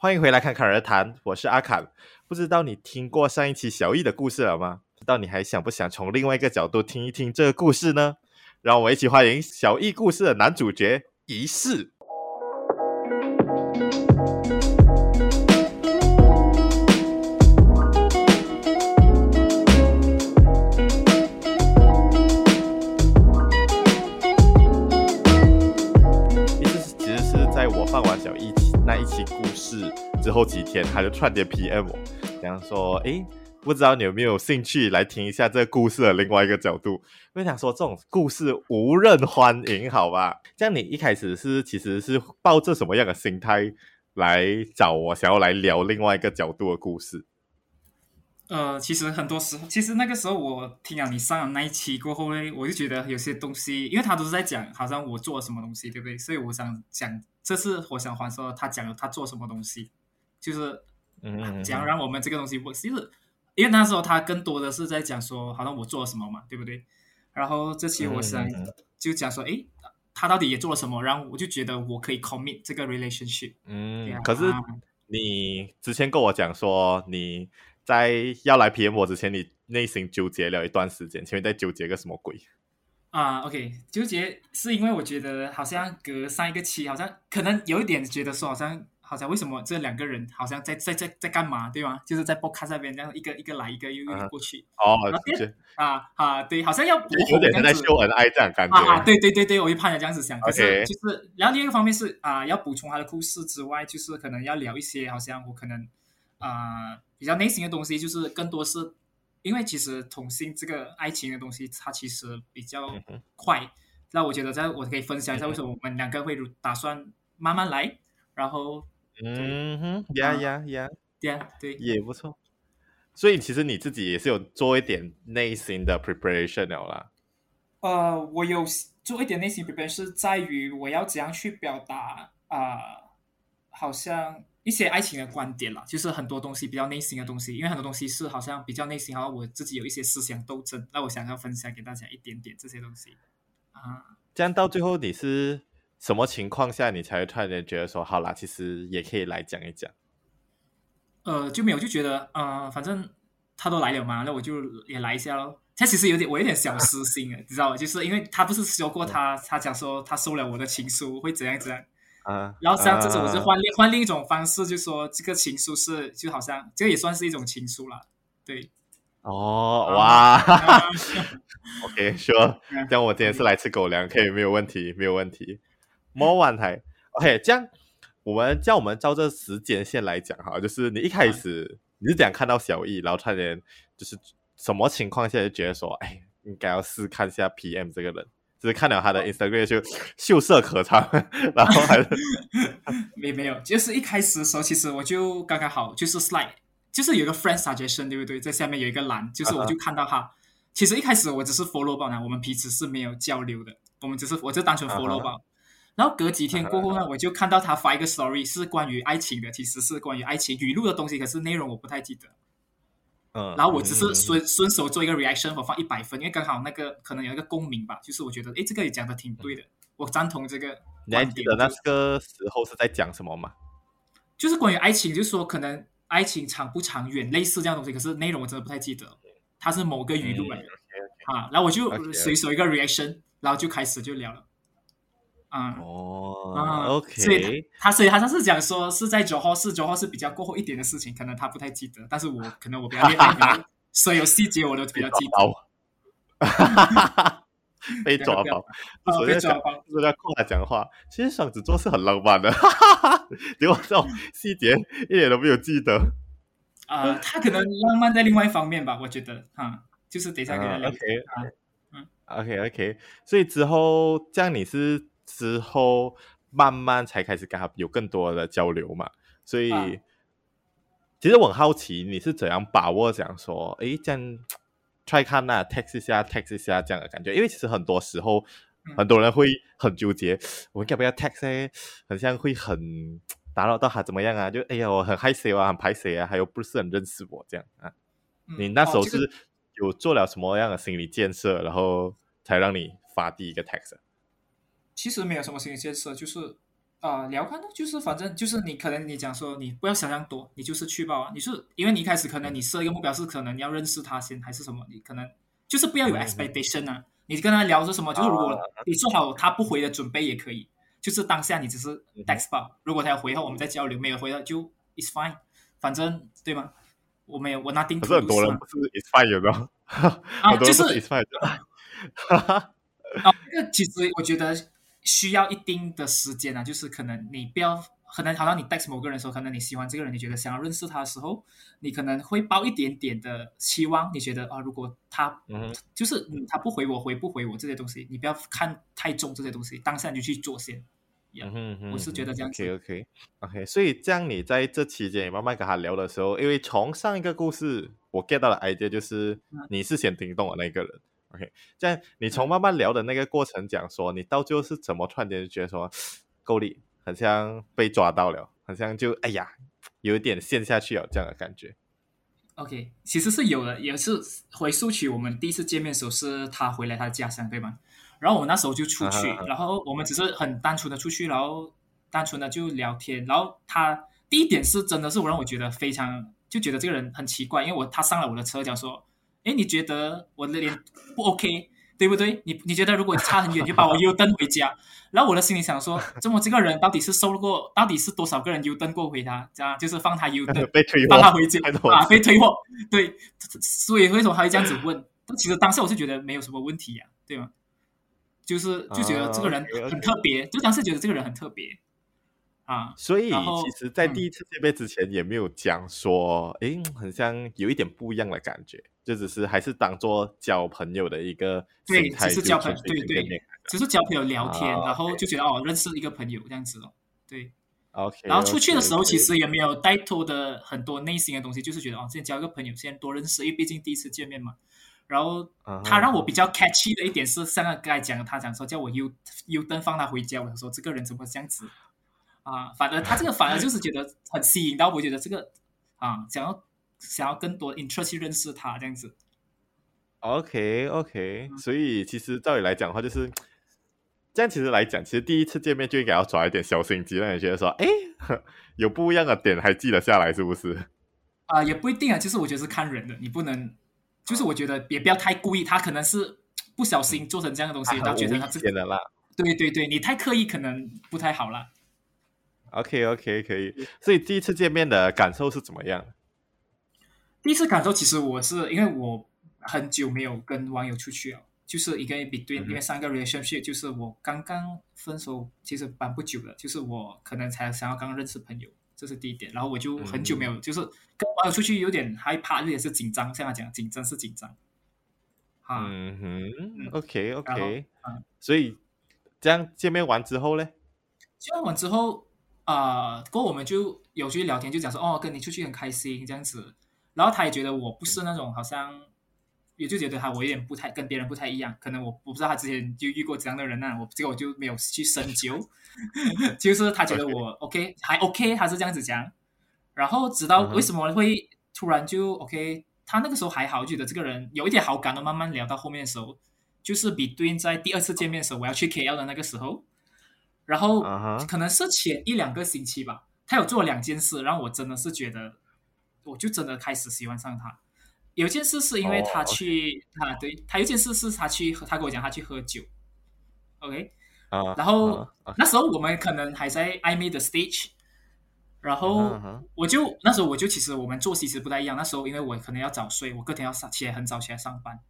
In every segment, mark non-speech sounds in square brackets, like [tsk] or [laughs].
欢迎回来，看侃而谈。我是阿侃。不知道你听过上一期小易的故事了吗？不知道你还想不想从另外一个角度听一听这个故事呢？让我们一起欢迎小易故事的男主角仪式。后几天，他就突然间 PM 我，这样说：“诶，不知道你有没有兴趣来听一下这个故事的另外一个角度？”我想说，这种故事无任欢迎，好吧？这样你一开始是其实是抱着什么样的心态来找我，想要来聊另外一个角度的故事？呃，其实很多时候，其实那个时候我听了你上的那一期过后呢，我就觉得有些东西，因为他都是在讲好像我做了什么东西，对不对？所以我想讲。这次我想还说，他讲了他做什么东西，就是嗯，讲让我们这个东西我其实因为那时候他更多的是在讲说，好像我做了什么嘛，对不对？然后这期我想就讲说，诶，他到底也做了什么？然后我就觉得我可以 commit 这个 relationship。嗯，可是你之前跟我讲说，你在要来 PM 我之前，你内心纠结了一段时间，前面在纠结个什么鬼？啊、uh,，OK，纠结是因为我觉得好像隔上一个期，好像可能有一点觉得说，好像好像为什么这两个人好像在在在在干嘛，对吗？就是在 Podcast 那边这样一个一个来一个又又过去。哦，啊啊，对，好像要补有点在秀恩爱这样感觉。啊，对对对对，我就怕你这样子想。可是就是，然后另一个方面是啊，要补充他的故事之外，就是可能要聊一些好像我可能啊比较内心的东西，就是更多是。因为其实同性这个爱情的东西，它其实比较快。那、嗯、我觉得，在我可以分享一下为什么我们两个会打算慢慢来，然后嗯哼，呀呀呀，呀，对，也不错。所以其实你自己也是有做一点内心的 preparation 了啦。呃，我有做一点内心 preparation，是在于我要怎样去表达啊、呃，好像。一些爱情的观点啦，就是很多东西比较内心的东西，因为很多东西是好像比较内心，好像我自己有一些思想斗争，那我想要分享给大家一点点这些东西啊。这样到最后你是什么情况下，你才会突然间觉得说，好啦，其实也可以来讲一讲？呃，就没有就觉得，呃，反正他都来了嘛，那我就也来一下喽。他其实有点，我有点小私心啊，你知道吗？就是因为他不是说过他，嗯、他讲说他收了我的情书会怎样怎样。啊，然后像这种，我就换另换另一种方式，就说这个情书是，就好像这个也算是一种情书了，对。哦，哇，[laughs] OK，Sure，[laughs] 这样我今天是来吃狗粮，[laughs] 可以没有问题，没有问题。莫万台，OK，这样我们叫我们照这时间线来讲哈，就是你一开始你是怎样看到小易，然后差点就是什么情况下就觉得说，哎，应该要试看一下 PM 这个人。只是看了他的 Instagram 就秀色可餐，[laughs] 然后还是没没有，就是一开始的时候，其实我就刚刚好，就是 slide，就是有个 friend suggestion，对不对？在下面有一个栏，就是我就看到他。Uh -huh. 其实一开始我只是 follow 吧，我们彼此是没有交流的，我们只是我就单纯 follow 吧。Uh -huh. 然后隔几天 [laughs] 过后呢，uh. 我就看到他发一个 story，是关于爱情的，其实是关于爱情语录的东西，可是内容我不太记得。嗯，然后我只是顺顺手做一个 reaction，我放一百分，因为刚好那个可能有一个共鸣吧，就是我觉得，诶，这个也讲的挺对的，我赞同这个。你还记得那个时候是在讲什么吗？就是关于爱情，就是说可能爱情长不长远，类似这样东西，可是内容我真的不太记得，它是某个语录来的，啊，然后我就随手一个 reaction，然后就开始就聊了。啊、嗯、哦，，OK，所以他所以他他是讲说是在九号是九号是比较过后一点的事情，可能他不太记得，但是我可能我比较厉害，[laughs] 所有细节我都比较记得。哈哈哈哈被抓包，[laughs] 哦、被抓包，是在空来讲话。其实双子座是很浪漫的，哈哈哈，结果这种细节一点都没有记得。啊、呃，他可能浪漫在另外一方面吧，我觉得，哈、嗯，就是等一下给他聊。Uh, OK，嗯，OK OK，所以之后这样你是。之后慢慢才开始跟他有更多的交流嘛，所以、啊、其实我很好奇你是怎样把握讲说，诶，这样 try 看那 text 一下 text 一下这样的感觉，因为其实很多时候、嗯、很多人会很纠结，我要不要 text 呢？很像会很打扰到他怎么样啊？就哎呀，我很害羞啊，很排谁啊，还有不是很认识我这样啊、嗯？你那时候是有做了什么样的心理建设，哦、然后才让你发第一个 text？其实没有什么心理建设，就是啊、呃，聊看呢，就是反正就是你可能你讲说你不要想象多，你就是去报啊。你是因为你一开始可能你设一个目标是可能你要认识他先还是什么，你可能就是不要有 expectation 啊。嗯、你跟他聊着什么，就是如果你做好他不回的准备也可以，就是当下你只是 text 报，如果他要回后我们再交流，没有回了就 it's fine，反正对吗？我没有我拿定。可是很多人不是 is fine 有没有？啊，[laughs] 就是 is fine。[laughs] 啊，这个其实我觉得。需要一定的时间啊，就是可能你不要，可能好像你 text 某个人的时候，可能你喜欢这个人，你觉得想要认识他的时候，你可能会抱一点点的期望，你觉得啊，如果他，嗯，就是他不回我，回不回我这些东西，你不要看太重这些东西，当下你就去做先。Yeah, 嗯哼，我是觉得这样子。OK OK OK，所以这样你在这期间你慢慢跟他聊的时候，因为从上一个故事我 get 到的 idea 就是你是先听懂的那个人。OK，这样你从慢慢聊的那个过程讲说，你到最后是怎么突然间就觉得说，够力，好像被抓到了，好像就哎呀，有一点陷下去了这样的感觉。OK，其实是有的，也是回溯起我们第一次见面的时候，是他回来他的家乡，对吗？然后我那时候就出去，啊、然后我们只是很单纯的出去，然后单纯的就聊天，然后他第一点是真的是我让我觉得非常就觉得这个人很奇怪，因为我他上了我的车，讲说。哎，你觉得我的脸不 OK，对不对？你你觉得如果差很远，就把我 U 登回家。然后我的心里想说，这么这个人到底是收过，到底是多少个人 U 登过回他？这样就是放他 U 登，[laughs] 放他回家啊，被退货。对，所以为什么他会这样子问？但其实当时我是觉得没有什么问题呀、啊，对吗？就是就觉得这个人很特别，uh. 就当时觉得这个人很特别。啊，所以其实，在第一次见面之前，也没有讲说，哎、嗯，很像有一点不一样的感觉，就只是还是当做交朋友的一个对，只是交朋友，对对，只是交朋友聊天，啊、然后就觉得.哦，认识一个朋友这样子哦，对，OK，然后出去的时候，其实也没有带托的很多内心的东西，就是觉得哦，先交一个朋友，先多认识，因为毕竟第一次见面嘛。然后他让我比较 catchy 的一点是，像刚才讲，他讲说叫我 U U 登放他回家，我说这个人怎么这样子？啊，反而他这个反而就是觉得很吸引到我，觉得这个啊，想要想要更多 interest 去认识他这样子。OK OK，嗯，所以其实照理来讲的话，就是 [tsk] 这样。其实来讲，其实第一次见面就应该要抓一点小心机，让你觉得说，哎，[laughs] 有不一样的点还记得下来，是不是？啊，也不一定啊。其实我觉得是看人的，你不能，就是我觉得也不要太故意。他可能是不小心做成这样的东西，他觉得他自己的啦。对对对，你太刻意可能不太好啦。OK OK 可以，所以第一次见面的感受是怎么样？第一次感受其实我是因为我很久没有跟网友出去了，就是一个 between，、嗯、因为上个 relationship 就是我刚刚分手，其实蛮不久的，就是我可能才想要刚刚认识朋友，这是第一点。然后我就很久没有，嗯、就是跟网友出去有点害怕，有点是紧张，像他讲紧张是紧张。啊、嗯哼，OK OK，嗯，所以这样见面完之后呢？见面完之后。啊、呃，过后我们就有去聊天，就讲说哦，跟你出去很开心这样子。然后他也觉得我不是那种好像，也就觉得他我有点不太跟别人不太一样。可能我我不知道他之前就遇过这样的人呢、啊，我这个我就没有去深究。[laughs] 就是他觉得我 OK 还 OK，他是这样子讲。然后直到为什么会突然就 OK，他那个时候还好，觉得这个人有一点好感的。慢慢聊到后面的时候，就是比对应在第二次见面的时候，我要去 KL 的那个时候。然后可能是前一两个星期吧，他有做两件事，让我真的是觉得，我就真的开始喜欢上他。有一件事是因为他去，oh, okay. 啊，对，他有一件事是他去，他跟我讲他去喝酒，OK，、uh, 然后、uh, okay. 那时候我们可能还在暧昧的 stage，然后我就、uh huh. 那时候我就其实我们作息其实不太一样，那时候因为我可能要早睡，我隔天要上起来很早起来上班。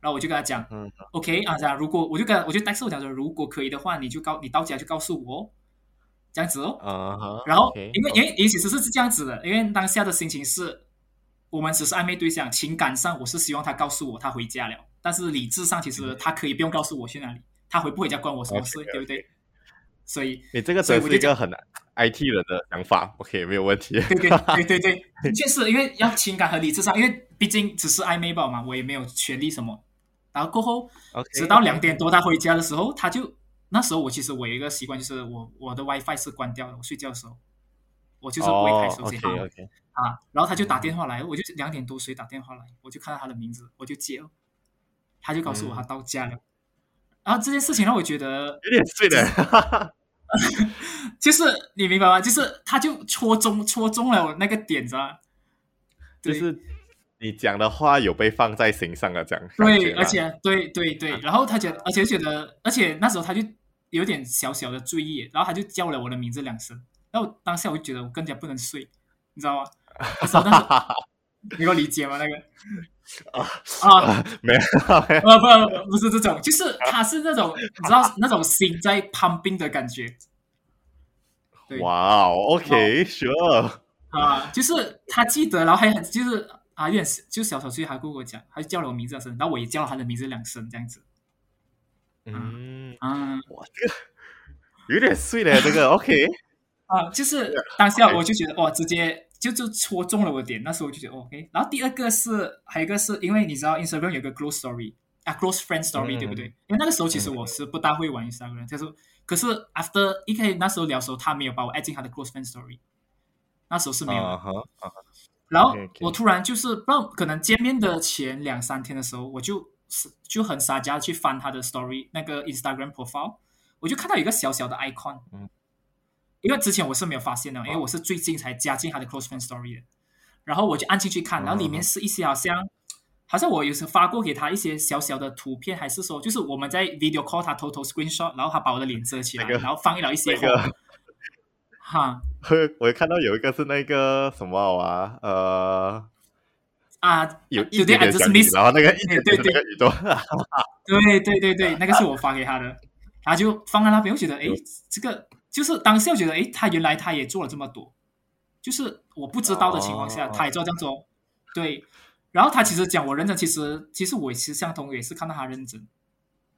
然后我就跟他讲、嗯、，OK 啊，这样如果我就跟我就但是我讲说，如果可以的话，你就告你到家就告诉我，这样子哦。Uh 然后 okay, 因为 okay. 因为因为其实是这样子的，因为当下的心情是，我们只是暧昧对象，情感上我是希望他告诉我他回家了，但是理智上其实他可以不用告诉我去哪里，他回不回家关我什么事 okay. 对不对？所以你这个真是一个很 IT 人的想法，OK 没有问题。对对对 [laughs] 对对，确实因为要情感和理智上，因为毕竟只是暧昧吧嘛，我也没有权利什么。然后过后，Okay. 直到两点多他回家的时候，他就那时候我其实我有一个习惯，就是我我的 WiFi 是关掉的，我睡觉的时候，我就是不会开手机号。Oh, okay, okay. 啊，然后他就打电话来，我就两点多谁打电话来，我就看到他的名字，我就接了，他就告诉我他到家了。嗯、然后这件事情让我觉得有点醉了，就是 [laughs] 你明白吗？就是他就戳中戳中了我那个点子啊，就是你讲的话有被放在心上了，这样对，而且对对对，然后他觉得，而且觉得，而且那时候他就有点小小的醉意，然后他就叫了我的名字两声，然后当下我就觉得我更加不能睡，你知道吗？[laughs] 但是你能够理解吗？那个啊啊，没有，不不不是这种，就是他是那种你知道那种心在 pumping 的感觉。哇哦，OK，Sure，啊，就是他记得，然后还很就是啊，有点就小小碎，还跟我讲，他就叫了我名字两声，然后我也叫了他的名字两声，这样子。嗯啊，哇，这个有点碎嘞，这个 OK。[laughs] 啊，就是当下我就觉得哇，直接就就戳中了我点，那时候我就觉得 OK。然后第二个是还有一个是因为你知道 Instagram 有个 Close Story 啊，Close Friend Story，对不对？因为那个时候其实我是不大会玩 Instagram，就是。可是，after 一开始那时候聊的时候，他没有把我 add 进他的 close friend story，那时候是没有的。Uh huh, uh huh. 然后.我突然就是不知道，可能见面的前两三天的时候，我就是就很撒娇去翻他的 story，那个 Instagram profile，我就看到有一个小小的 icon，、嗯、因为之前我是没有发现的，因为我是最近才加进他的 close friend story 的。然后我就按进去看，然后里面是一些好像。好像我有时发过给他一些小小的图片，还是说，就是我们在 video call 他偷偷 screenshot，然后他把我的脸遮起来，那个、然后放了一些个、哈，[laughs] 我看到有一个是那个什么啊，呃，啊，有一点点像你，然后那个一点点那个语 [laughs] 段，对对对对，那个是我发给他的，他就放在那边，我觉得，哎，这个就是当时我觉得，哎，他原来他也做了这么多，就是我不知道的情况下，哦、他也做这样做，对。然后他其实讲我认真，其实其实我其实相同也是看到他认真，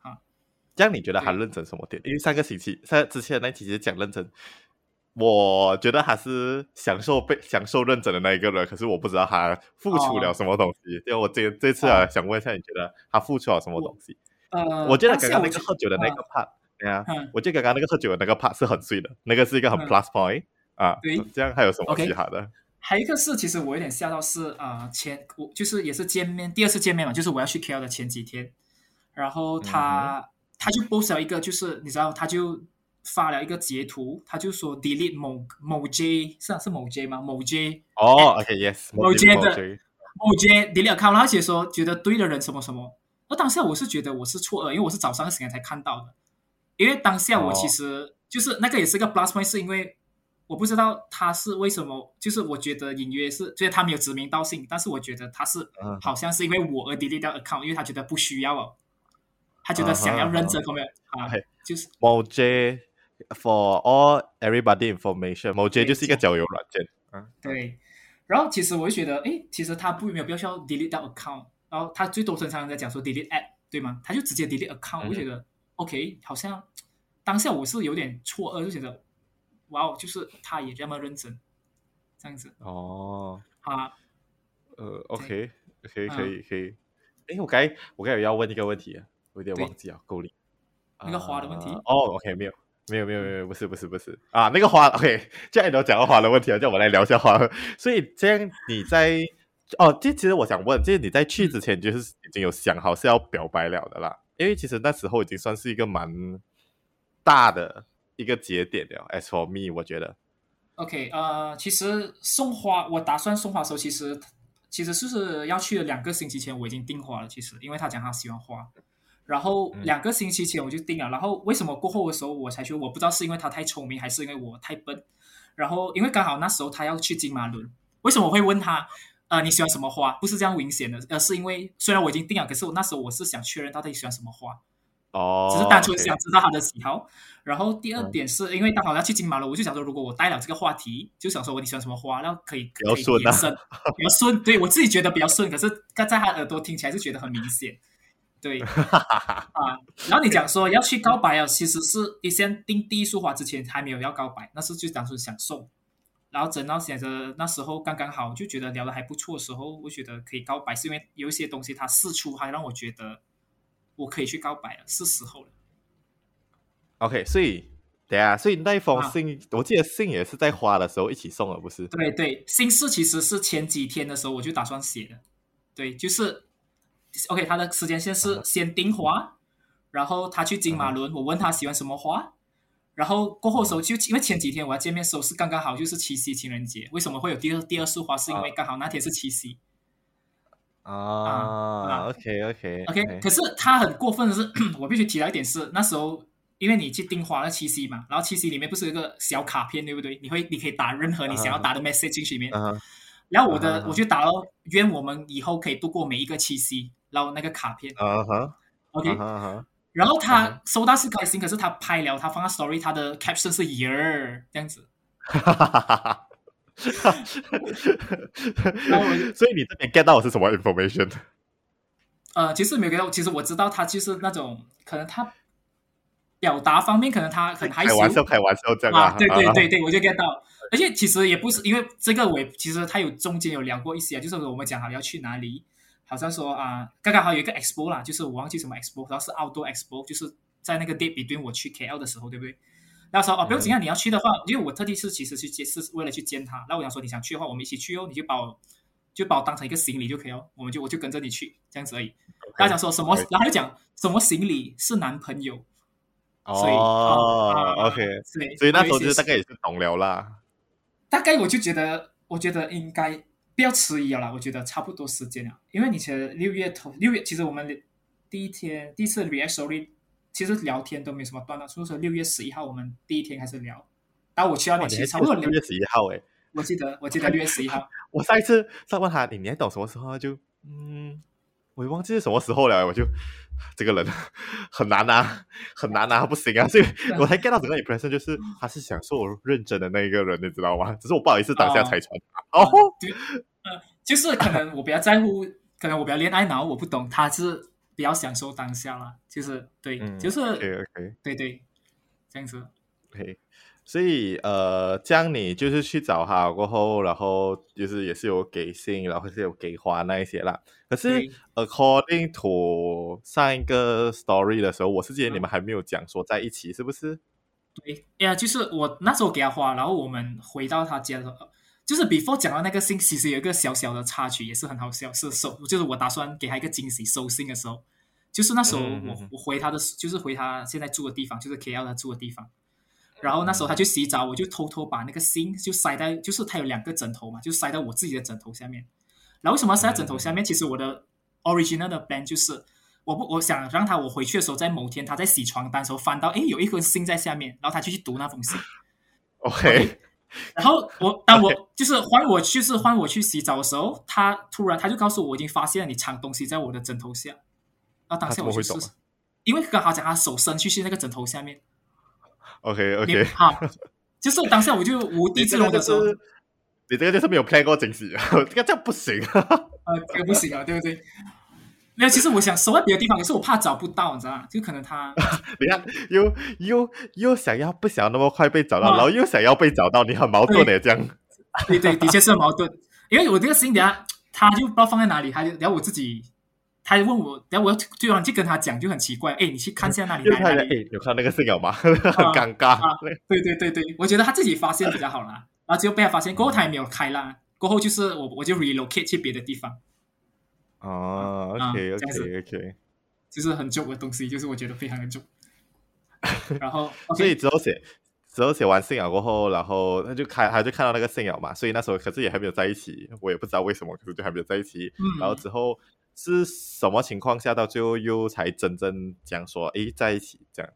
啊，这样你觉得他认真什么点？因为上个星期上之前那期其实讲认真，我觉得他是享受被享受认真的那一个人，可是我不知道他付出了什么东西。因为、哦、我这这次啊，想问一下，你觉得他付出了什么东西？呃，我觉得刚刚那个喝酒的那个 part，对啊，我觉得刚刚那个喝酒的那个 part 是很碎的，那个是一个很 plus point、嗯、啊。对，这样还有什么其他的？Okay. 还有一个是，其实我有点吓到是，啊，前我就是也是见面第二次见面嘛，就是我要去 KL 的前几天，然后他、嗯、他就 post 了一个，就是你知道，他就发了一个截图，他就说 delete 某某 J 是啊是某 J 吗？某 J 哦，OK yes，某 J 的某 J delete account，然后写说觉得对的人什么什么，而当下我是觉得我是错愕，因为我是早上的时间才看到的，因为当下我其实就是那个也是一个 plus point，是因为。我不知道他是为什么，就是我觉得隐约是，就是他没有指名道姓，但是我觉得他是好像是因为我而 delete 掉 account，因为他觉得不需要哦，他觉得想要认真，有没有啊？就是某 J for all everybody information，某 J 就是一个交友软件。嗯，对。然后其实我就觉得，诶，其实他不没有必要需要 delete 掉 account，然后他最多经常在讲说 delete app，对吗？他就直接 delete account，我就觉得 OK，好像当下我是有点错愕，就觉得。哇哦，就是他也这么认真，这样子哦。啊，呃，OK，可以，可以，可以。哎，我该我该有要问一个问题啊，我有点忘记啊，够力。那个花的问题？哦，OK，没有，没有，没有，没有，不是，不是，不是啊，那个花，OK，既然你都讲到花的问题了，叫我来聊一下花。所以这样你在哦，这其实我想问，就是你在去之前就是已经有想好是要表白了的啦，因为其实那时候已经算是一个蛮大的。一个节点了，as for me，我觉得，OK，呃，其实送花，我打算送花的时候，其实其实就是要去了两个星期前，我已经订花了。其实，因为他讲他喜欢花，然后两个星期前我就定了。嗯、然后为什么过后的时候我才去？我不知道是因为他太聪明，还是因为我太笨。然后因为刚好那时候他要去金马伦，为什么我会问他？呃，你喜欢什么花？不是这样明显的，而是因为虽然我已经定了，可是我那时候我是想确认到底喜欢什么花。哦，只是单纯想知道他的喜好。然后第二点是因为刚好要去金马了，我就想说，如果我带了这个话题，就想说我你喜欢什么花，然后可以可以延伸，比较顺。对我自己觉得比较顺，可是在他耳朵听起来是觉得很明显。对 [laughs] 啊，然后你讲说要去告白啊，其实是你先定第一束花之前还没有要告白，那是就单纯想送。然后等到想着那时候刚刚好，就觉得聊得还不错的时候，我觉得可以告白，是因为有一些东西它释出，还让我觉得。我可以去告白了，是时候了。OK，所以对啊，所以那一封信，啊、我记得信也是在花的时候一起送了，不是？对对，信是其实是前几天的时候我就打算写的。对，就是 OK，他的时间线是先订花，嗯、然后他去金马仑，嗯、我问他喜欢什么花，然后过后的时候就因为前几天我要见面的时候是刚刚好就是七夕情人节，为什么会有第二第二束花？是因为刚好那天是七夕。啊，啊，OK OK OK，可是他很过分的是，我必须提到一点是，那时候因为你去订花了七夕嘛，然后七夕里面不是有一个小卡片对不对？你会你可以打任何你想要打的 message 进去里面。Uh. 然后我的、uh -huh. 我就打了愿我们以后可以度过每一个七夕，然后那个卡片。Uh -huh.，OK，、uh -huh. 然后他收到是开心，可是他拍了，他放在 story，他的 caption 是 year 这样子。哈哈哈哈哈所以你这边 get 到我是什么 information？呃，其实没有 get 到，其实我知道他就是那种可能他表达方面可能他很害羞，开玩笑，开玩笑这样啊。对对对对，我就 get 到。而且其实也不是因为这个，我其实他有中间有聊过一些啊，就是我们讲好要去哪里，好像说啊，刚刚好有一个 expo 啦，就是我忘记什么 expo，然后是 outdoor expo，就是在那个 date between 我去 KL 的时候，对不对？那时候哦，不用紧啊，你要去的话，因为我特地是其实去接，是为了去见他。那我想说，你想去的话，我们一起去哦，你就把我就把我当成一个行李就可以哦，我们就我就跟着你去，这样子而已。他、okay, 讲说什么然后他就讲什么行李是男朋友。哦、oh, 啊、，OK，所以那时候就大概也是懂了啦。大概我就觉得，我觉得应该不要迟疑了啦，我觉得差不多时间了，因为你其实六月头六月，其实我们第一天第一次 reaction 其实聊天都没什么断了，所以说六月十一号我们第一天开始聊，然后我去到那其实差不多六月十一号诶，我记得我记得六月十一号，[laughs] 我上一次再问他，你你还懂什么时候就嗯，我也忘记是什么时候了，我就这个人 [laughs] 很难啊，很难啊，不行啊，所以我才 get 到整个 impression 就是他是享受认真的那一个人，你知道吗？只是我不好意思当下拆穿他哦，对，呃，就是可能我比较在乎，可能我比较恋爱脑，我不懂他是。比较享受当下啦，就是对，嗯、就是 okay. 对对，这样子。OK，所以呃，这样你就是去找他过后，然后就是也是有给信，然后是有给花那一些啦。可是 according to 上一个 story 的时候，我是记得你们还没有讲说在一起，是不是？对呀，就是我那时候给他花，然后我们回到他家的时候。就是 before 讲到那个信，其实有一个小小的插曲，也是很好笑。是收，就是我打算给他一个惊喜，收信的时候，就是那时候我、嗯、我回他的，就是回他现在住的地方，就是 KL 他住的地方。然后那时候他去洗澡，我就偷偷把那个信就塞在，就是他有两个枕头嘛，就塞到我自己的枕头下面。然后为什么要塞在枕头下面？其实我的 original 的 plan 就是，我不我想让他我回去的时候，在某天他在洗床单的时候翻到，哎，有一封信在下面，然后他就去读那封信。OK。然后我当我 [laughs] 就是换我就是换我去洗澡的时候，他突然他就告诉我，我已经发现了你藏东西在我的枕头下。然后当下我就说，因为刚好讲他手伸去去那个枕头下面。OK OK，好，就是当下我就无地自容的时候，你这个就是没有 plan 过惊喜，[laughs] 这个这样不行啊，[laughs] 呃，这个不行啊，对不对？没有，其实我想收在别的地方，可是我怕找不到，你知道吗？就可能他，[laughs] 你看，又又又想要不想那么快被找到，然后又想要被找到，你很矛盾的这样。对对，的确是很矛盾。因为我这个事情，等下他就不知道放在哪里，他就然后我自己，他就问我，然后我要对方去跟他讲，就很奇怪。哎，你去看一下那里，哪里？有看那个信号吗？[laughs] 很尴尬。对对对对，我觉得他自己发现比较好啦。然后结果被他发现过后，他也没有开啦。过后就是我我就 relocate 去别的地方。哦、oh，OK OK OK，就是很重的东西，就是我觉得非常的重。[laughs] 然后，okay, 所以之后写，之后写完信了过后，然后他就开，他就看到那个信了嘛，所以那时候可是也还没有在一起，我也不知道为什么，可是就还没有在一起。嗯、然后之后是什么情况下到最后又才真正讲说，诶，在一起这样？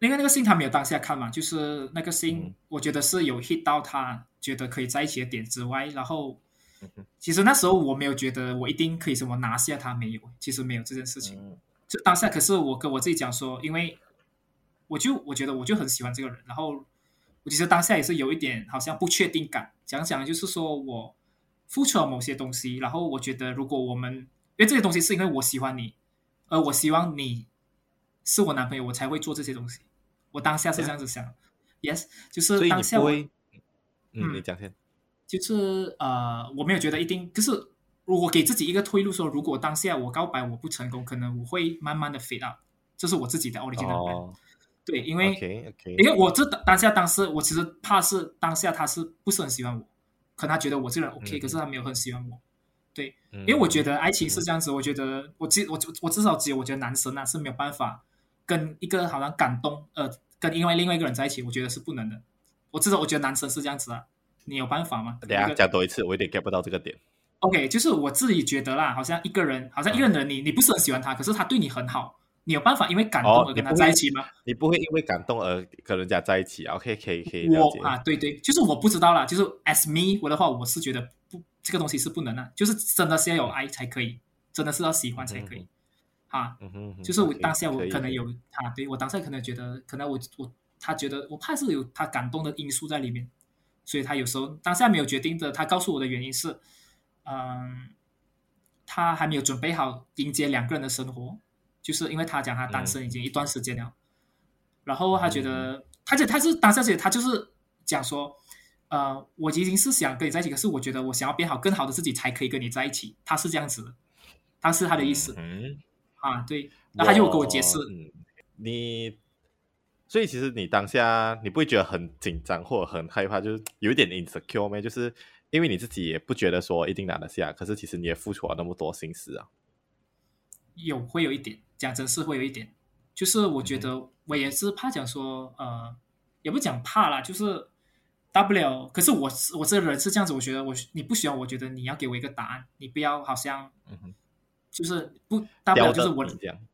因为那个信他没有当下看嘛，就是那个信，我觉得是有 hit 到他觉得可以在一起的点之外，然后。其实那时候我没有觉得我一定可以什么拿下他，没有，其实没有这件事情。就当下，可是我跟我自己讲说，因为我就我觉得我就很喜欢这个人，然后我其实当下也是有一点好像不确定感。讲讲就是说我付出了某些东西，然后我觉得如果我们因为这些东西是因为我喜欢你，而我希望你是我男朋友，我才会做这些东西。我当下是这样子想，yeah.，yes，就是当下我，嗯，你讲先。就是呃，我没有觉得一定，就是如果给自己一个退路说，说如果当下我告白我不成功，可能我会慢慢的 fade out，这是我自己的 original plan。Oh, 对，因为 okay, okay. 因为我这当下当时我其实怕是当下他是不是很喜欢我，可能他觉得我这个人 OK，、嗯、可是他没有很喜欢我。对，嗯、因为我觉得爱情是这样子，嗯、我觉得我至我我至少只有我觉得男生啊是没有办法跟一个好像感动呃跟另外另外一个人在一起，我觉得是不能的。我至少我觉得男生是这样子啊，你有办法吗？等下讲多一次，我有点 get 不到这个点。OK，就是我自己觉得啦，好像一个人，好像一个人你，你你不是很喜欢他，可是他对你很好，你有办法因为感动而跟他在一起吗？哦、你，不你不会因为感动而跟人家在一起？OK，可以可以。我啊，对对，就是我不知道啦，就是 as me 我的话，我是觉得不，这个东西是不能的，就是真的是要有爱才可以，真的是要喜欢才可以。嗯、啊，嗯哼，哼，就是我当下我可能有啊，对我当下可能觉得，可能我我他觉得我怕是有他感动的因素在里面，所以他有时候当下没有决定的，他告诉我的原因是。嗯，他还没有准备好迎接两个人的生活，就是因为他讲他单身已经一段时间了，嗯、然后他觉得，嗯、他就他是当下他就是讲说，呃，我已经是想跟你在一起，可是我觉得我想要变好，更好的自己才可以跟你在一起，他是这样子的，他是他的意思，嗯，啊，对，那他就跟我解释，嗯，你，所以其实你当下你不会觉得很紧张或者很害怕，就是有一点 insecure 吗？就是。因为你自己也不觉得说一定拿得下，可是其实你也付出了那么多心思啊。有会有一点，讲真是会有一点，就是我觉得我也是怕讲说，呃，也不讲怕啦，就是大不了。可是我我这个人是这样子，我觉得我你不需要，我觉得你要给我一个答案，你不要好像，就是不大不了就是我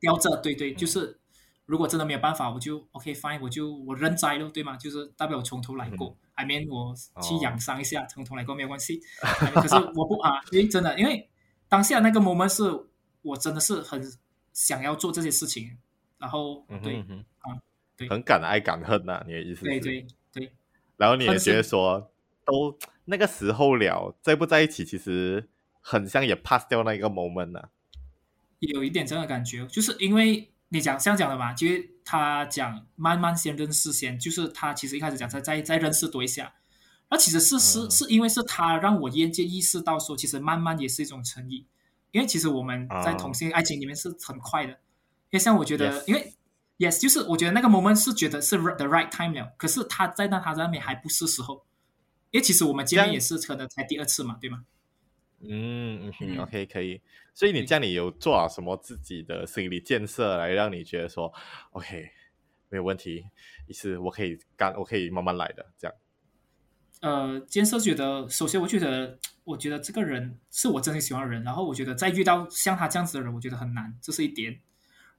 叼着，对对，就是。如果真的没有办法，我就 OK fine，我就我认栽了，对吗？就是大不了从头来过、嗯、，I mean 我去养伤一下，哦、从头来过没有关系。可是我不啊，[laughs] 因为真的，因为当下那个 moment 是我真的是很想要做这些事情，然后对、啊，对，很敢爱敢恨呐、啊，你的意思是？对对对。然后你也觉得说，都那个时候了，在不在一起，其实很像也 pass 掉那一个 moment 呢、啊。有一点这样的感觉，就是因为。你讲这样讲的嘛？其实他讲慢慢先认识先，就是他其实一开始讲再再再认识多一下，那其实是是、嗯、是因为是他让我渐渐意识到说，其实慢慢也是一种诚意，因为其实我们在同性爱情里面是很快的，嗯、因为像我觉得，yes. 因为 yes 就是我觉得那个 moment 是觉得是 the right time 了，可是他在那他在那边还不是时候，因为其实我们见面也是可能才第二次嘛，对吗？嗯嗯，OK，可以。所以你这样，你有做好什么自己的心理建设来让你觉得说，OK，没有问题，意思我可以干，我可以慢慢来的这样。呃，建设觉得，首先我觉得，我觉得这个人是我真心喜欢的人，然后我觉得再遇到像他这样子的人，我觉得很难，这是一点。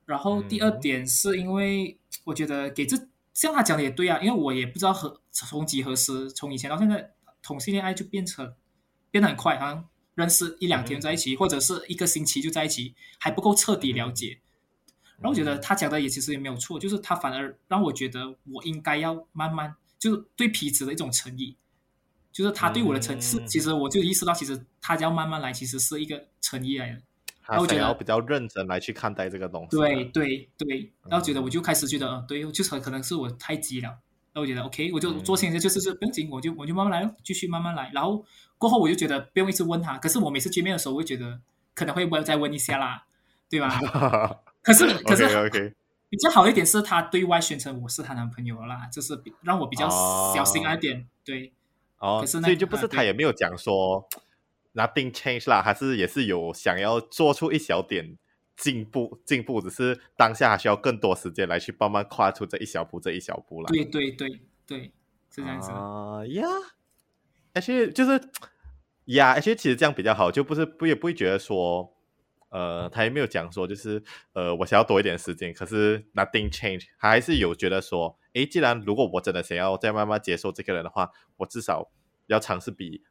然后第二点是因为我觉得给这像他讲的也对啊，因为我也不知道何从几何时，从以前到现在，同性恋爱就变成变得很快，好像。认识一两天在一起，嗯、或者是一个星期就在一起，还不够彻底了解。嗯、然后我觉得他讲的也其实也没有错，就是他反而让我觉得我应该要慢慢，就是对彼此的一种诚意，就是他对我的诚是，嗯、其实我就意识到，其实他要慢慢来，其实是一个诚意来的。他想要比较认真来去看待这个东西。对对对，然后觉得我就开始觉得，嗯、呃，对，就是可能是我太急了。然后我觉得 OK，我就做现在就是是不用紧，我就我就慢慢来，继续慢慢来，然后。过后我就觉得不用一直问他，可是我每次见面的时候，我会觉得可能会问再问一下啦，对吧？[laughs] 可是可是 okay. 比较好一点是他对外宣称我是他男朋友啦，就是让我比较小心一点。哦、对，哦，可是所以就不是他也没有讲说 nothing change 啦，还是也是有想要做出一小点进步，进步只是当下还需要更多时间来去慢慢跨出这一小步，这一小步啦。对对对对，是这样子啊呀。Uh, yeah. 而且就是呀，而且其实这样比较好，就不是不也不会觉得说，呃，他也没有讲说，就是呃，我想要多一点时间，可是 nothing change，他还是有觉得说，诶，既然如果我真的想要再慢慢接受这个人的话，我至少要尝试比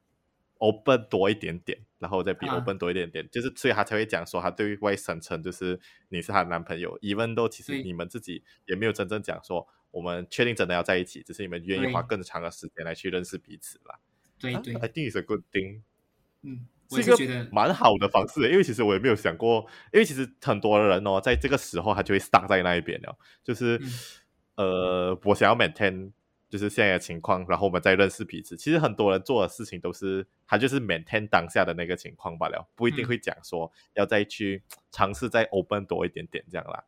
open 多一点点，然后再比 open 多一点点，啊、就是所以他才会讲说，他对外声称就是你是他的男朋友，even though 其实你们自己也没有真正讲说，我们确定真的要在一起，只是你们愿意花更长的时间来去认识彼此啦。对对，I think it's a good thing。嗯，是一个蛮好的方式，因为其实我也没有想过，因为其实很多人哦，在这个时候他就会 stuck 在那一边了，就是、嗯、呃，我想要 maintain 就是现在的情况，然后我们再认识彼此。其实很多人做的事情都是他就是 maintain 当下的那个情况罢了，不一定会讲说要再去尝试再 open 多一点点这样啦。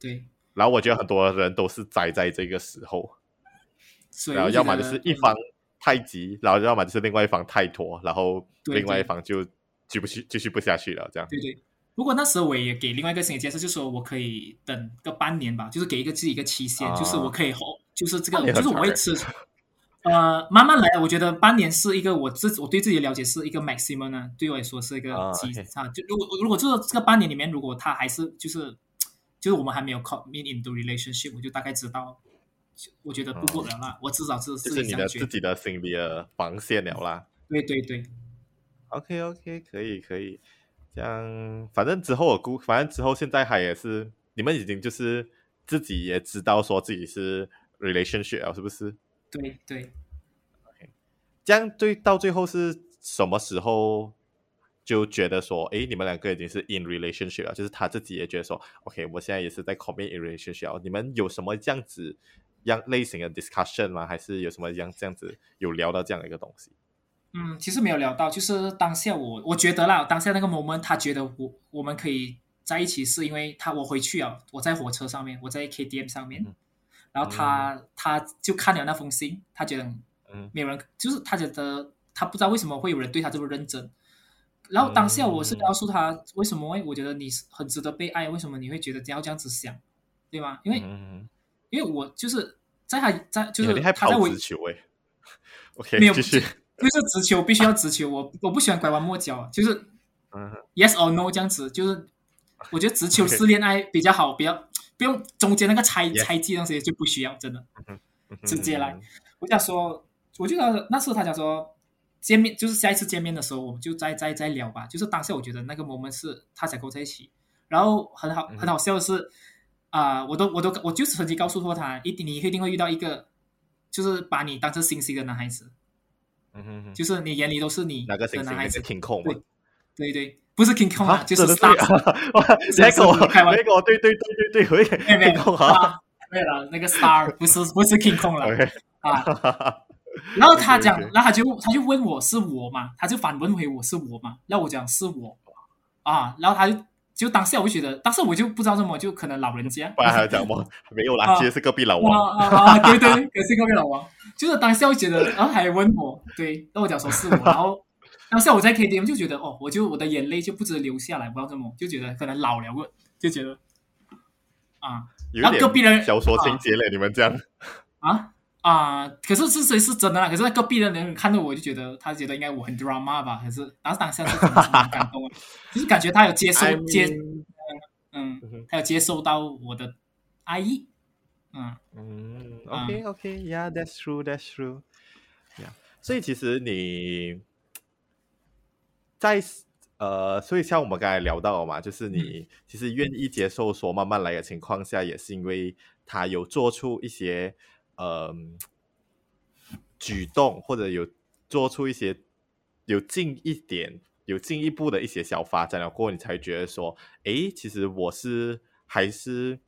对，然后我觉得很多人都是栽在这个时候，然后要么就是一方。太急，然后要么就是另外一方太拖，然后另外一方就继不继继续不下去了，这样。对对。如果那时候我也给另外一个心理建设，就是说我可以等个半年吧，就是给一个自己一个期限，啊、就是我可以就是这个，就是我会吃。呃，慢慢来，我觉得半年是一个我自我对自己的了解是一个 maximum 呢，对我来说是一个极啊。就如果如果就是这个半年里面，如果他还是就是就是我们还没有 commit into relationship，我就大概知道，我觉得不过了啦。我至少是是你的自己的心理的防线了啦。对对对，OK OK，可以可以，这样反正之后我估，反正之后现在还也是你们已经就是自己也知道说自己是 relationship 了，是不是？对对，OK，这样对到最后是什么时候就觉得说，哎，你们两个已经是 in relationship 了，就是他自己也觉得说，OK，我现在也是在 commit in relationship。你们有什么这样子样类型的 discussion 吗？还是有什么样这样子有聊到这样的一个东西？嗯，其实没有聊到，就是当下我我觉得啦，当下那个 moment，他觉得我我们可以在一起，是因为他我回去啊，我在火车上面，我在 KTM 上面。嗯然后他、嗯、他就看了那封信，他觉得没有人，嗯、就是他觉得他不知道为什么会有人对他这么认真。然后当下我是告诉他为什么，我觉得你是很值得被爱，为什么你会觉得要这样子想，对吗？因为、嗯、因为我就是在他在就是他在我没有继续就是直球必须要直球，我我不喜欢拐弯抹角，就是 Yes or No 这样子，就是我觉得直球 [laughs] 式恋爱比较好，比较。不用中间那个猜.猜忌那些就不需要，真的直接来。我想说，我觉得那时候他讲说见面就是下一次见面的时候，我们就再再再聊吧。就是当下我觉得那个 moment 是他想跟我在一起，然后很好很好笑的是啊、呃，我都我都我就曾经告诉过他，一定你一定会遇到一个就是把你当成星星的男孩子，嗯哼哼，就是你眼里都是你的男孩子，King Kong 对对对。不是 King Kong 啊，就是 Star。[laughs] 那个，那个，对对对对对，可以。King Kong 啊，对了，那个 Star [laughs] 不是不是 King Kong 了。啊。[laughs] 然后他讲，然后他就他就问我是我嘛，他就反问回我是我嘛，然后我讲是我。啊，然后他就就当下我就觉得，当时我就不知道怎么，就可能老人家。不然还要讲吗？没有啦，其实是隔壁老王。啊啊，对对，可 [laughs] 是隔壁老王，就是当下我觉得，然后还问我，对，那我讲说是我，然后。当下我在 KTM 就觉得哦，我就我的眼泪就不值得流下来，不知道怎么，就觉得可能老了，就觉得啊，然后隔壁人小说情节嘞，啊、你们这样啊啊，可是是谁是真的啦？可是隔壁的人看到我就觉得，他觉得应该我很 drama 吧？可是当时当下是很感动，[laughs] 就是感觉他有接受 I mean, 接嗯，他有接受到我的爱意，嗯嗯，OK OK，Yeah，that's true，that's true，Yeah，所以其实你。在呃，所以像我们刚才聊到嘛，就是你其实愿意接受说慢慢来的情况下，也是因为他有做出一些呃举动，或者有做出一些有进一点、有进一步的一些小发展了过后，你才觉得说，哎，其实我是还是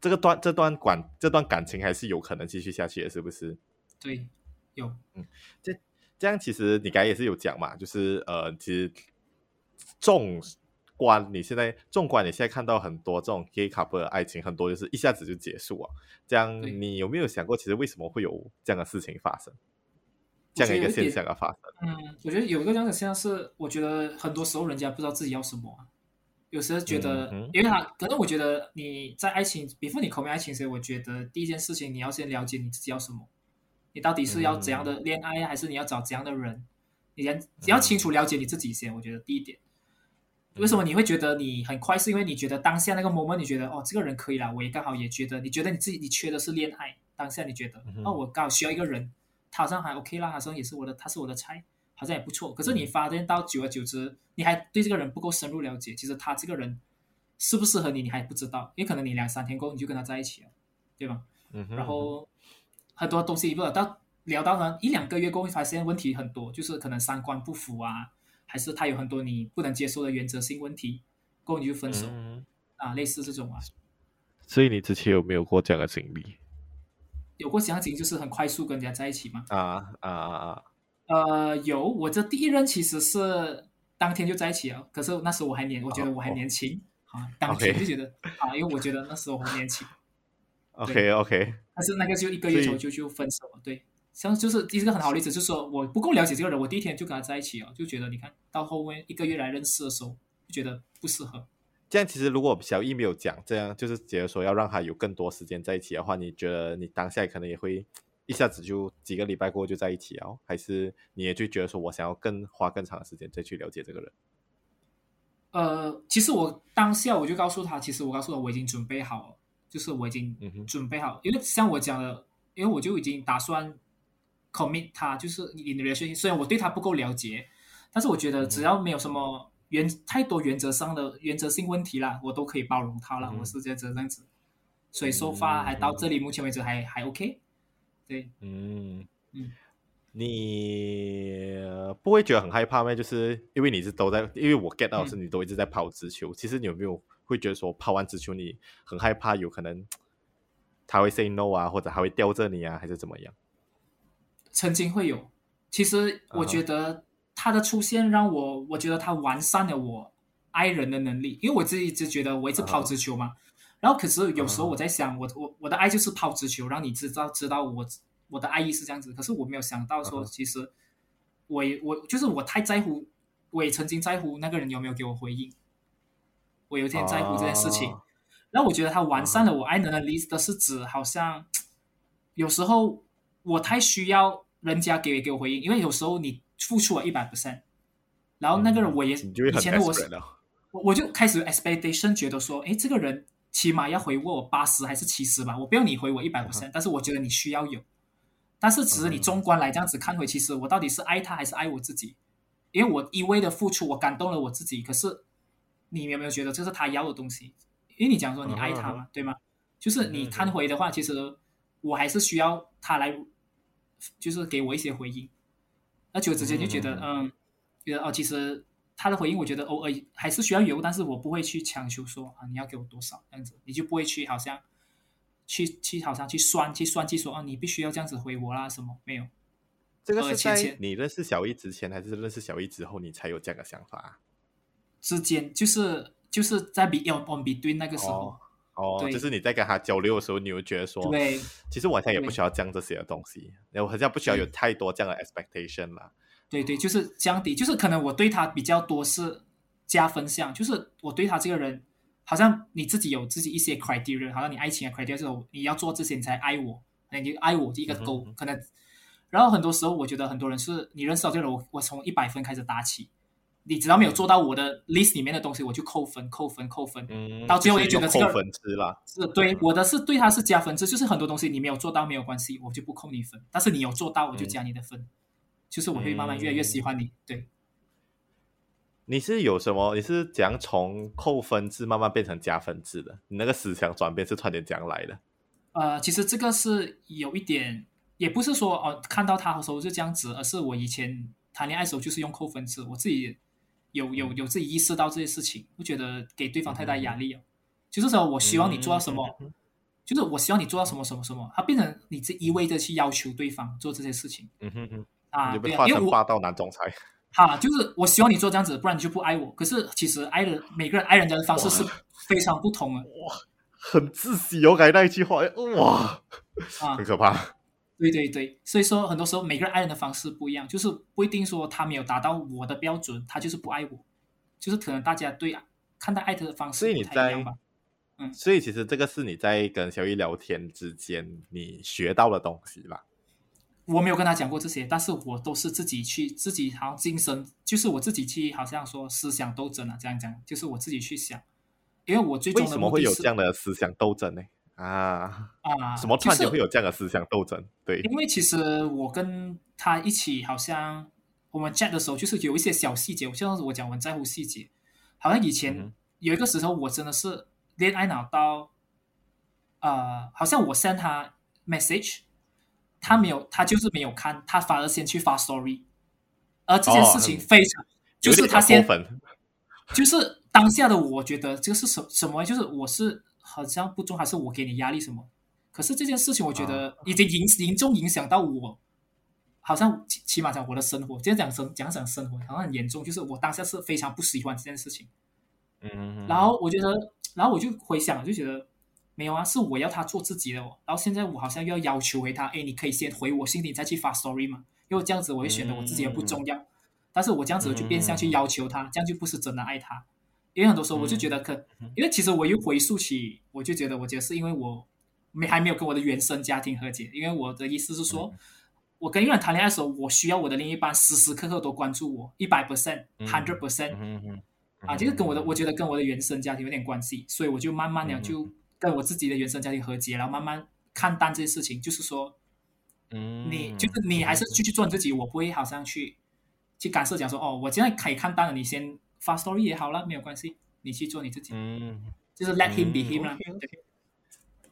这个段这段感这段感情还是有可能继续下去的，是不是？对，有，嗯，这。这样其实你刚才也是有讲嘛，就是呃，其实纵观你现在纵观你现在看到很多这种 gay couple 的爱情，很多就是一下子就结束啊。这样你有没有想过，其实为什么会有这样的事情发生？这样一个现象的发生？嗯，我觉得有一个这样的现象是，我觉得很多时候人家不知道自己要什么，有时候觉得，因为他可能我觉得你在爱情，before 你 commit 爱情时，我觉得第一件事情你要先了解你自己要什么。你到底是要怎样的恋爱，还是你要找怎样的人？你先你要清楚了解你自己先。我觉得第一点，为什么你会觉得你很快？是因为你觉得当下那个 moment，你觉得哦，这个人可以了。我也刚好也觉得，你觉得你自己你缺的是恋爱。当下你觉得哦，我刚好需要一个人，他好像还 OK 啦，好像也是我的，他是我的菜，好像也不错。可是你发现到久而久之，你还对这个人不够深入了解，其实他这个人适不适合你，你还不知道。也可能你两三天过后你就跟他在一起了，对吧？然后。很多东西不到聊到呢，一两个月过后会发现问题很多，就是可能三观不符啊，还是他有很多你不能接受的原则性问题，过后你就分手、嗯、啊，类似这种啊。所以你之前有没有过这样的经历？有过这样的经历，就是很快速跟人家在一起吗？啊啊啊！呃，有，我这第一任其实是当天就在一起了，可是那时候我还年，我觉得我还年轻、哦、啊，当天就觉得 Okay. 啊，因为我觉得那时候我很年轻。OK OK，但是那个就一个月之后就就分手了。对，像就是一个很好的例子，就是说我不够了解这个人，我第一天就跟他在一起哦，就觉得你看到后面一个月来认识的时候，就觉得不适合。这样其实如果小易没有讲这样，就是觉得说要让他有更多时间在一起的话，你觉得你当下可能也会一下子就几个礼拜过后就在一起哦？还是你也就觉得说我想要更花更长的时间再去了解这个人？呃，其实我当下我就告诉他，其实我告诉他我已经准备好了，就是我已经准备好，嗯、因为像我讲的，因为我就已经打算 commit 他，就是 in relationship，虽然我对他不够了解，但是我觉得只要没有什么原太多原则上的原则性问题啦，我都可以包容他了。嗯、我是这样子这样子，所以说话还到这里，目前为止还、嗯、还 OK。对，嗯嗯。你不会觉得很害怕吗？就是因为你是都在，因为我 get 到是你都一直在抛直球。嗯、其实你有没有会觉得说抛完直球你很害怕，有可能他会 say no 啊，或者还会吊着你啊，还是怎么样？曾经会有。其实我觉得他的出现让我，我觉得他完善了我爱人的能力，因为我自己一直觉得我一直抛直球嘛。嗯、然后可是有时候我在想，我我我的爱就是抛直球，让你知道知道我。我的爱意是这样子，可是我没有想到说，其实我也我就是我太在乎，我也曾经在乎那个人有没有给我回应，我有点在乎这件事情。然后我觉得他完善了我爱人的能力的是指，好像有时候我太需要人家给给我回应，因为有时候你付出了一百 percent，然后那个人我也以前的我我我就开始 expectation 觉得说，哎，这个人起码要回我八十还是七十吧，我不要你回我一百 percent，但是我觉得你需要有。但是，只是你纵观来这样子看回，其实我到底是爱他还是爱我自己？因为我一味的付出，我感动了我自己。可是，你有没有觉得这是他要的东西？因为你讲说你爱他嘛，对吗？就是你看回的话，其实我还是需要他来，就是给我一些回应。那就直接就觉得，嗯，觉得哦，其实他的回应，我觉得偶尔还是需要有，但是我不会去强求说啊，你要给我多少这样子，你就不会去好像。去去好像去算去算计说啊，你必须要这样子回我啦什么没有？这个是在你认识小易之前还是认识小易之后你才有这样的想法啊？之间就是就是在 be on on between 那个时候哦，哦就是你在跟他交流的时候，你会觉得说，对，其实我好像也不需要讲这些的东西，然后好像不需要有太多这样的 expectation 啦。对对，就是降低，就是可能我对他比较多是加分项，就是我对他这个人。好像你自己有自己一些 criteria，好像你爱情的 criteria 是你要做这些你才爱我，你爱我这一个 goal、嗯、可能。然后很多时候我觉得很多人是你认识到这个人，我我从一百分开始打起，你只要没有做到我的 list 里面的东西，我就扣分扣分扣分，嗯、到最后我就觉得这个扣分制啦，是对我的是对他是加分制，就是很多东西你没有做到没有关系，我就不扣你分，但是你有做到我就加你的分，嗯、就是我会慢慢越来越喜欢你，对。你是有什么？你是怎样从扣分制慢慢变成加分制的？你那个思想转变是突然间怎样来的？呃，其实这个是有一点，也不是说哦、呃，看到他的时候就这样子，而是我以前谈恋爱的时候就是用扣分制，我自己有有有自己意识到这些事情，不觉得给对方太大压力哦。嗯、就是说我希望你做到什么，嗯、就是我希望你做到什么什么什么，它变成你这一味的去要求对方做这些事情。嗯哼哼，啊，你被画成霸道男总裁。哈，就是我希望你做这样子，不然你就不爱我。可是其实爱的每个人爱人家的方式是非常不同的。哇，很窒息哦，改那一句话，哇，啊，很可怕。对对对，所以说很多时候每个人爱人的方式不一样，就是不一定说他没有达到我的标准，他就是不爱我。就是可能大家对看待爱的方式不太一样吧。嗯，所以其实这个是你在跟小易聊天之间你学到的东西吧？我没有跟他讲过这些，但是我都是自己去，自己好像精神，就是我自己去，好像说思想斗争啊，这样讲，就是我自己去想，因为我最为什么会有这样的思想斗争呢？啊啊，什么突然间会有这样的思想斗争？就是、对，因为其实我跟他一起，好像我们 chat 的时候，就是有一些小细节，像我讲我很在乎细节，好像以前有一个时候，我真的是恋爱脑到，呃，好像我 send 他 message。他没有，他就是没有看，他反而先去发 story，而这件事情非常，哦、就是他先，[laughs] 就是当下的我觉得这是什什么，就是我是好像不中，还是我给你压力什么？可是这件事情我觉得已经影严重影响到我，好像起起码讲我的生活，这样讲生讲讲生活好像很严重，就是我当下是非常不喜欢这件事情，嗯，然后我觉得，然后我就回想，就觉得。没有啊，是我要他做自己的哦。然后现在我好像又要要求回他，哎，你可以先回我信，你再去发 story 嘛。因为这样子我会显得我自己也不重要。嗯、但是我这样子就变相去要求他，嗯、这样就不是真的爱他。因为很多时候我就觉得可，嗯、因为其实我又回溯起，我就觉得，我觉得是因为我没还没有跟我的原生家庭和解，因为我的意思是说，嗯、我跟一个人谈恋爱的时候，我需要我的另一半时时刻刻都关注我，一百 percent，hundred percent，啊，这个跟我的我觉得跟我的原生家庭有点关系，所以我就慢慢的就跟我自己的原生家庭和解，然后慢慢看淡这些事情，就是说，嗯，你就是你还是继续做你自己，我不会好像去去干涉讲说，哦，我现在可以看淡了，你先。发 story 也好了，没有关系，你去做你自己，嗯，就是 let him be him 啦。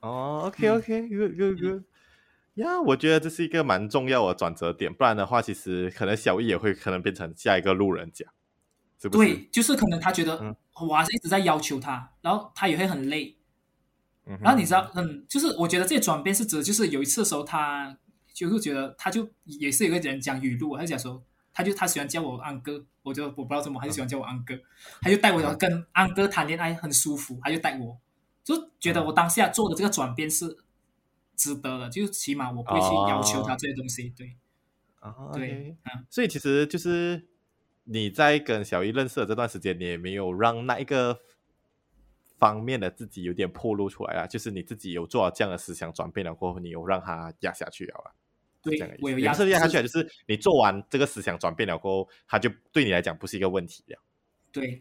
哦，OK OK，good good good，呀，我觉得这是一个蛮重要的转折点，不然的话，其实可能小易也会可能变成下一个路人甲，是不是？对，就是可能他觉得、嗯、我还是一直在要求他，然后他也会很累。嗯、然后你知道，嗯，就是我觉得这些转变是指，就是有一次的时候，他就是觉得，他就也是有个人讲语录，他就讲说。他就他喜欢叫我安哥，我就我不知道怎么，他就喜欢叫我安哥，他就带我跟安哥谈恋爱很舒服，他就带我，就觉得我当下做的这个转变是值得的，就起码我不会去要求他这些东西，对，啊，对，嗯，所以其实就是你在跟小易认识的这段时间，你也没有让那一个方面的自己有点暴露出来啊，就是你自己有做好这样的思想转变了过后，你有让他压下去了啊。对，我有压力下去，就是你做完这个思想转变了过后，他就对你来讲不是一个问题了。对，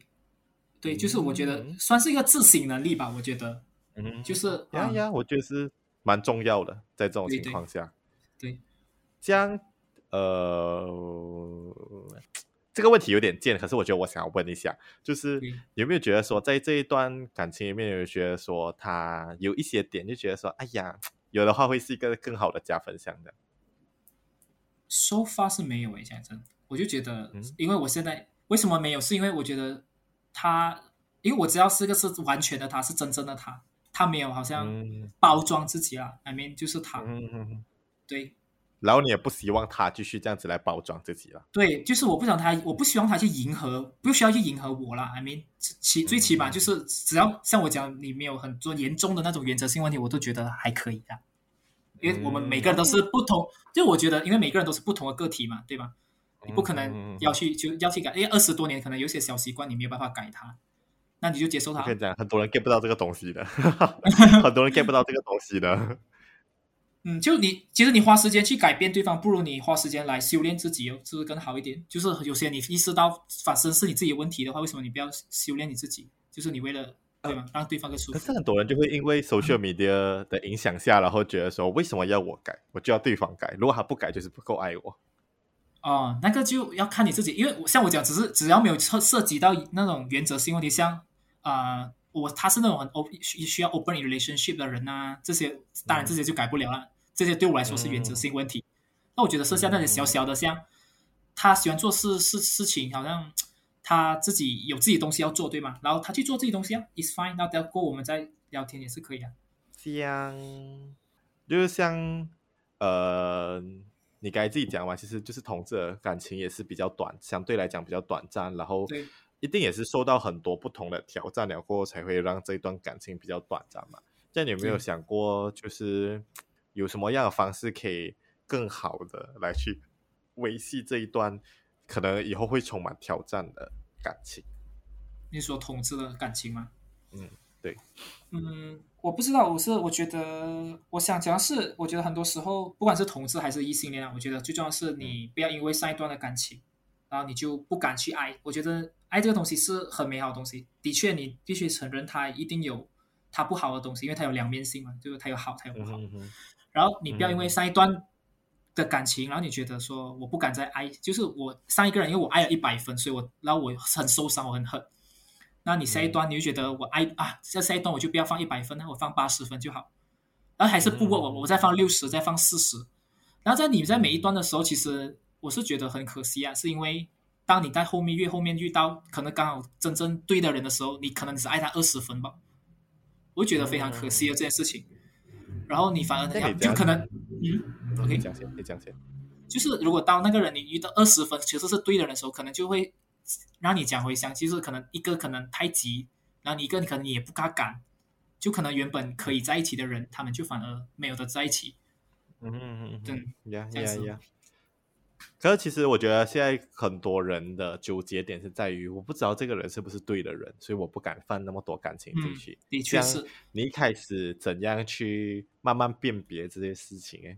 对，就是我觉得算是一个自省能力吧。我觉得，嗯，就是呀呀，我觉得是蛮重要的，在这种情况下。对，对，这样，呃，这个问题有点贱，可是我觉得我想要问一下，就是有没有觉得说，在这一段感情里面，有觉得说他有一些点，就觉得说，哎呀，有的话会是一个更好的加分项的。So far 是没有诶，讲真，我就觉得，因为我现在为什么没有？是因为我觉得他，因为我知道是个是完全的他，是真正的他，他没有好像包装自己啊。I mean 就是他，对。然后你也不希望他继续这样子来包装自己了。对，就是我不想他，我不希望他去迎合，不需要去迎合我啦。I mean 起最起码就是只要像我讲，你没有很多严重的那种原则性问题，我都觉得还可以的。因为我们每个人都是不同，嗯、就我觉得，因为每个人都是不同的个体嘛，对吧？你不可能要去就要去改，因为二十多年可能有些小习惯你没有办法改它，那你就接受它。我跟你讲，很多人 get 不到这个东西的，[laughs] 很多人 get 不到这个东西的。嗯，就你其实你花时间去改变对方，不如你花时间来修炼自己哦，是不是更好一点？就是有些你意识到反思是你自己的问题的话，为什么你不要修炼你自己？就是你为了。对吗？让对方更舒服。可是很多人就会因为 social media 的影响下，嗯、然后觉得说，为什么要我改？我就要对方改。如果他不改，就是不够爱我。哦，那个就要看你自己。因为像我讲，只是只要没有涉涉及到那种原则性问题，像啊、呃，我他是那种很 open 需要 open relationship 的人啊，这些当然这些就改不了了。嗯、这些对我来说是原则性问题。嗯、那我觉得剩下那些小小的，像他喜欢做事事事情，好像。他自己有自己东西要做，对吗？然后他去做自己东西啊，It's fine。那等过我们再聊天也是可以啊。像，就是像，呃，你刚才自己讲嘛，其实就是同志的感情也是比较短，相对来讲比较短暂，然后一定也是受到很多不同的挑战了过后，才会让这段感情比较短暂嘛。这样你有没有想过，就是有什么样的方式可以更好的来去维系这一段？可能以后会充满挑战的感情。你说同志的感情吗？嗯，对。嗯，我不知道，我是我觉得，我想讲的是，我觉得很多时候，不管是同志还是异性恋啊，我觉得最重要的是你不要因为上一段的感情，然后你就不敢去爱。我觉得爱这个东西是很美好的东西，的确，你必须承认它一定有它不好的东西，因为它有两面性嘛，就是它有好，它有不好。嗯哼。然后你不要因为上一段。的感情，然后你觉得说我不敢再爱，就是我上一个人，因为我爱了一百分，所以我然后我很受伤，我很恨。那你下一段，你就觉得我爱啊，这下一段我就不要放一百分，那我放八十分就好。然后还是不过我，我再放六十，再放四十。然后在你在每一段的时候，其实我是觉得很可惜啊，是因为当你在后面越后面遇到可能刚好真正对的人的时候，你可能只爱他二十分吧，我觉得非常可惜的这件事情。然后你反而要就可能，嗯，OK，讲先，你讲先，就是如果当那个人你遇到二十分其实是对的人的时候，可能就会让你讲回想，其实可能一个可能太急，然后你一个你可能也不敢赶，就可能原本可以在一起的人，他们就反而没有的在一起。嗯嗯嗯，对，呀呀呀，可是其实我觉得现在很多人的纠结点是在于，我不知道这个人是不是对的人，所以我不敢放那么多感情进去。嗯、的确是。你一开始怎样去慢慢辨别这些事情？哎，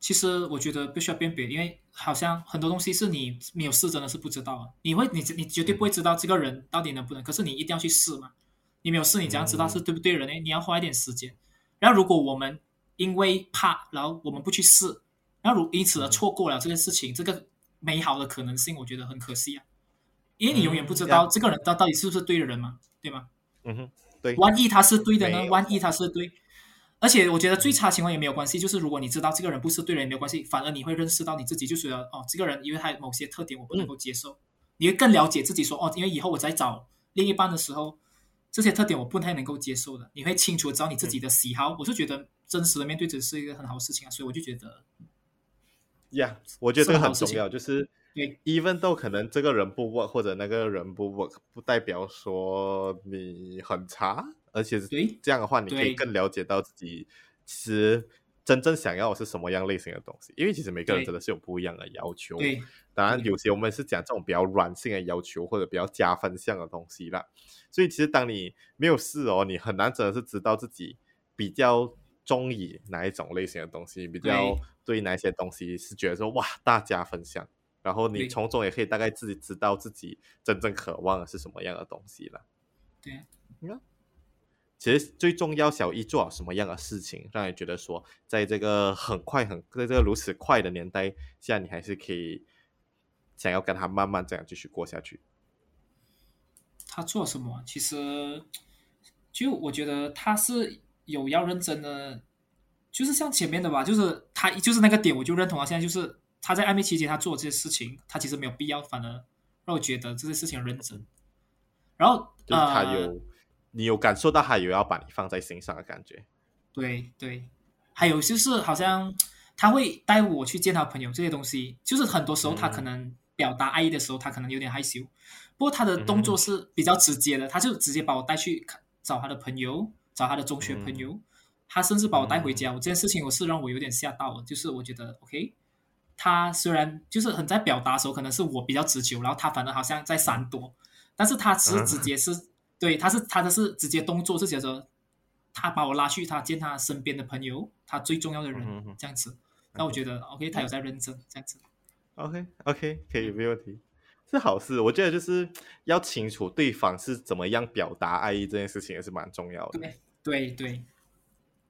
其实我觉得不需要辨别，因为好像很多东西是你没有试，真的是不知道啊。你会，你你绝对不会知道这个人到底能不能。嗯、可是你一定要去试嘛。你没有试，你怎样知道是对不对人呢？嗯、你要花一点时间。然后如果我们因为怕，然后我们不去试。然后如因此而错过了这件事情，嗯、这个美好的可能性，我觉得很可惜啊，因为你永远不知道这个人到到底是不是对的人嘛，对吗？嗯哼，对。万一他是对的呢？万一他是对，而且我觉得最差情况也没有关系，就是如果你知道这个人不是对人也没有关系，反而你会认识到你自己，就觉得哦，这个人因为他有某些特点我不能够接受，嗯、你会更了解自己说，说哦，因为以后我在找另一半的时候，这些特点我不太能够接受的，你会清楚知道你自己的喜好，嗯、我就觉得真实的面对这是一个很好的事情啊，所以我就觉得。呀，yeah, 我觉得这个很重要，就是，even 都可能这个人不 work 或者那个人不 work，不代表说你很差，而且是这样的话，你可以更了解到自己其实真正想要的是什么样类型的东西，因为其实每个人真的是有不一样的要求。对，当然有些我们是讲这种比较软性的要求或者比较加分项的东西啦，所以其实当你没有试哦，你很难真的是知道自己比较。中意哪一种类型的东西，比较对哪些东西是觉得说哇大加分项，然后你从中也可以大概自己知道自己真正渴望的是什么样的东西了。对，你看，其实最重要，小一做好什么样的事情，让你觉得说，在这个很快很在这个如此快的年代下，你还是可以想要跟他慢慢这样继续过下去。他做什么？其实就我觉得他是。有要认真的，就是像前面的吧，就是他就是那个点，我就认同啊。现在就是他在暧昧期间他做这些事情，他其实没有必要，反而让我觉得这些事情认真。然后他有，呃、你有感受到他有要把你放在心上的感觉。对对，还有就是好像他会带我去见他朋友这些东西，就是很多时候他可能表达爱意的时候，他可能有点害羞，不过他的动作是比较直接的，嗯、他就直接把我带去找他的朋友。找他的中学朋友，嗯、他甚至把我带回家。我、嗯、这件事情我是让我有点吓到了，就是我觉得 OK，他虽然就是很在表达的时候，可能是我比较直球，然后他反而好像在闪躲，但是他是直接是、嗯、对，他是他的是直接动作是觉得他把我拉去他见他身边的朋友，他最重要的人、嗯、这样子。那我觉得 OK，他有在认真这样子。OK OK 可以没问题，是好事。我觉得就是要清楚对方是怎么样表达爱意这件事情也是蛮重要的。对。对对，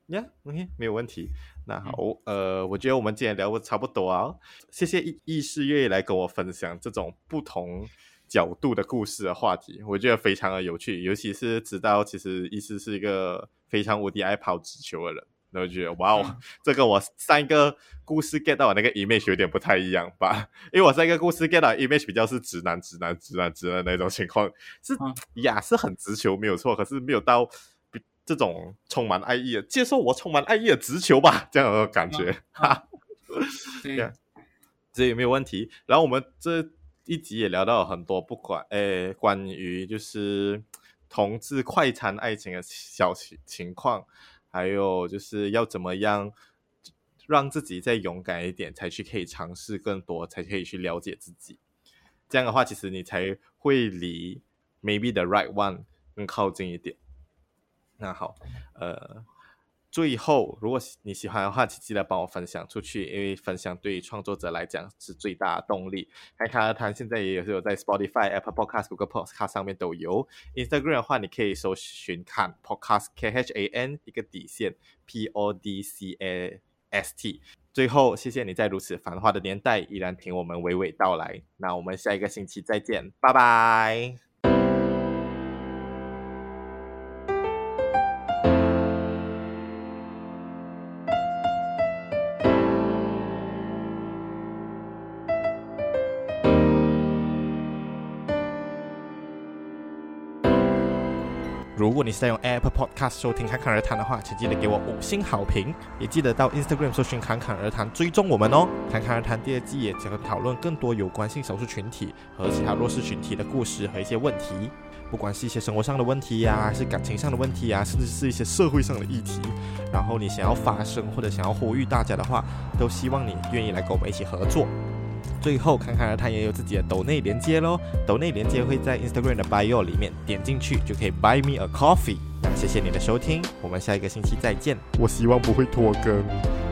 呀、yeah,，OK，没有问题。那好，嗯、呃，我觉得我们今天聊的差不多啊。谢谢易易师愿意来跟我分享这种不同角度的故事的话题，我觉得非常的有趣。尤其是知道其实易师是一个非常无敌爱跑直球的人，然后觉得哇哦，嗯、[laughs] 这个我上一个故事 get 到的那个 image 有点不太一样吧？[laughs] 因为我上一个故事 get 到 image 比较是直男、直男、直男、直男的那种情况，是呀，是很直球没有错，可是没有到。这种充满爱意的，接受我充满爱意的直球吧，这样的感觉，哈、啊，[laughs] 对，这也没有问题。然后我们这一集也聊到很多，不管诶，关于就是同志快餐爱情的小情情况，还有就是要怎么样让自己再勇敢一点，才去可以尝试更多，才可以去了解自己。这样的话，其实你才会离 maybe the right one 更靠近一点。那好，呃，最后，如果你喜欢的话，请记得帮我分享出去，因为分享对于创作者来讲是最大的动力。侃侃而谈现在也是有在 Spotify、Apple Podcast、Google Podcast 上面都有。Instagram 的话，你可以搜寻看 Podcast K H A N 一个底线 P O D C A S T。最后，谢谢你在如此繁华的年代依然听我们娓娓道来。那我们下一个星期再见，拜拜。你是在用 Apple Podcast 收听《侃侃而谈》的话，请记得给我五星好评，也记得到 Instagram 搜寻“侃侃而谈”追踪我们哦。《侃侃而谈》第二季也将讨论更多有关性少数群体和其他弱势群体的故事和一些问题，不管是一些生活上的问题呀、还是感情上的问题呀、甚至是一些社会上的议题。然后你想要发声或者想要呼吁大家的话，都希望你愿意来跟我们一起合作。最后，看看他也有自己的抖内连接喽，抖内连接会在 Instagram 的 bio 里面，点进去就可以 buy me a coffee。那谢谢你的收听，我们下一个星期再见。我希望不会拖更。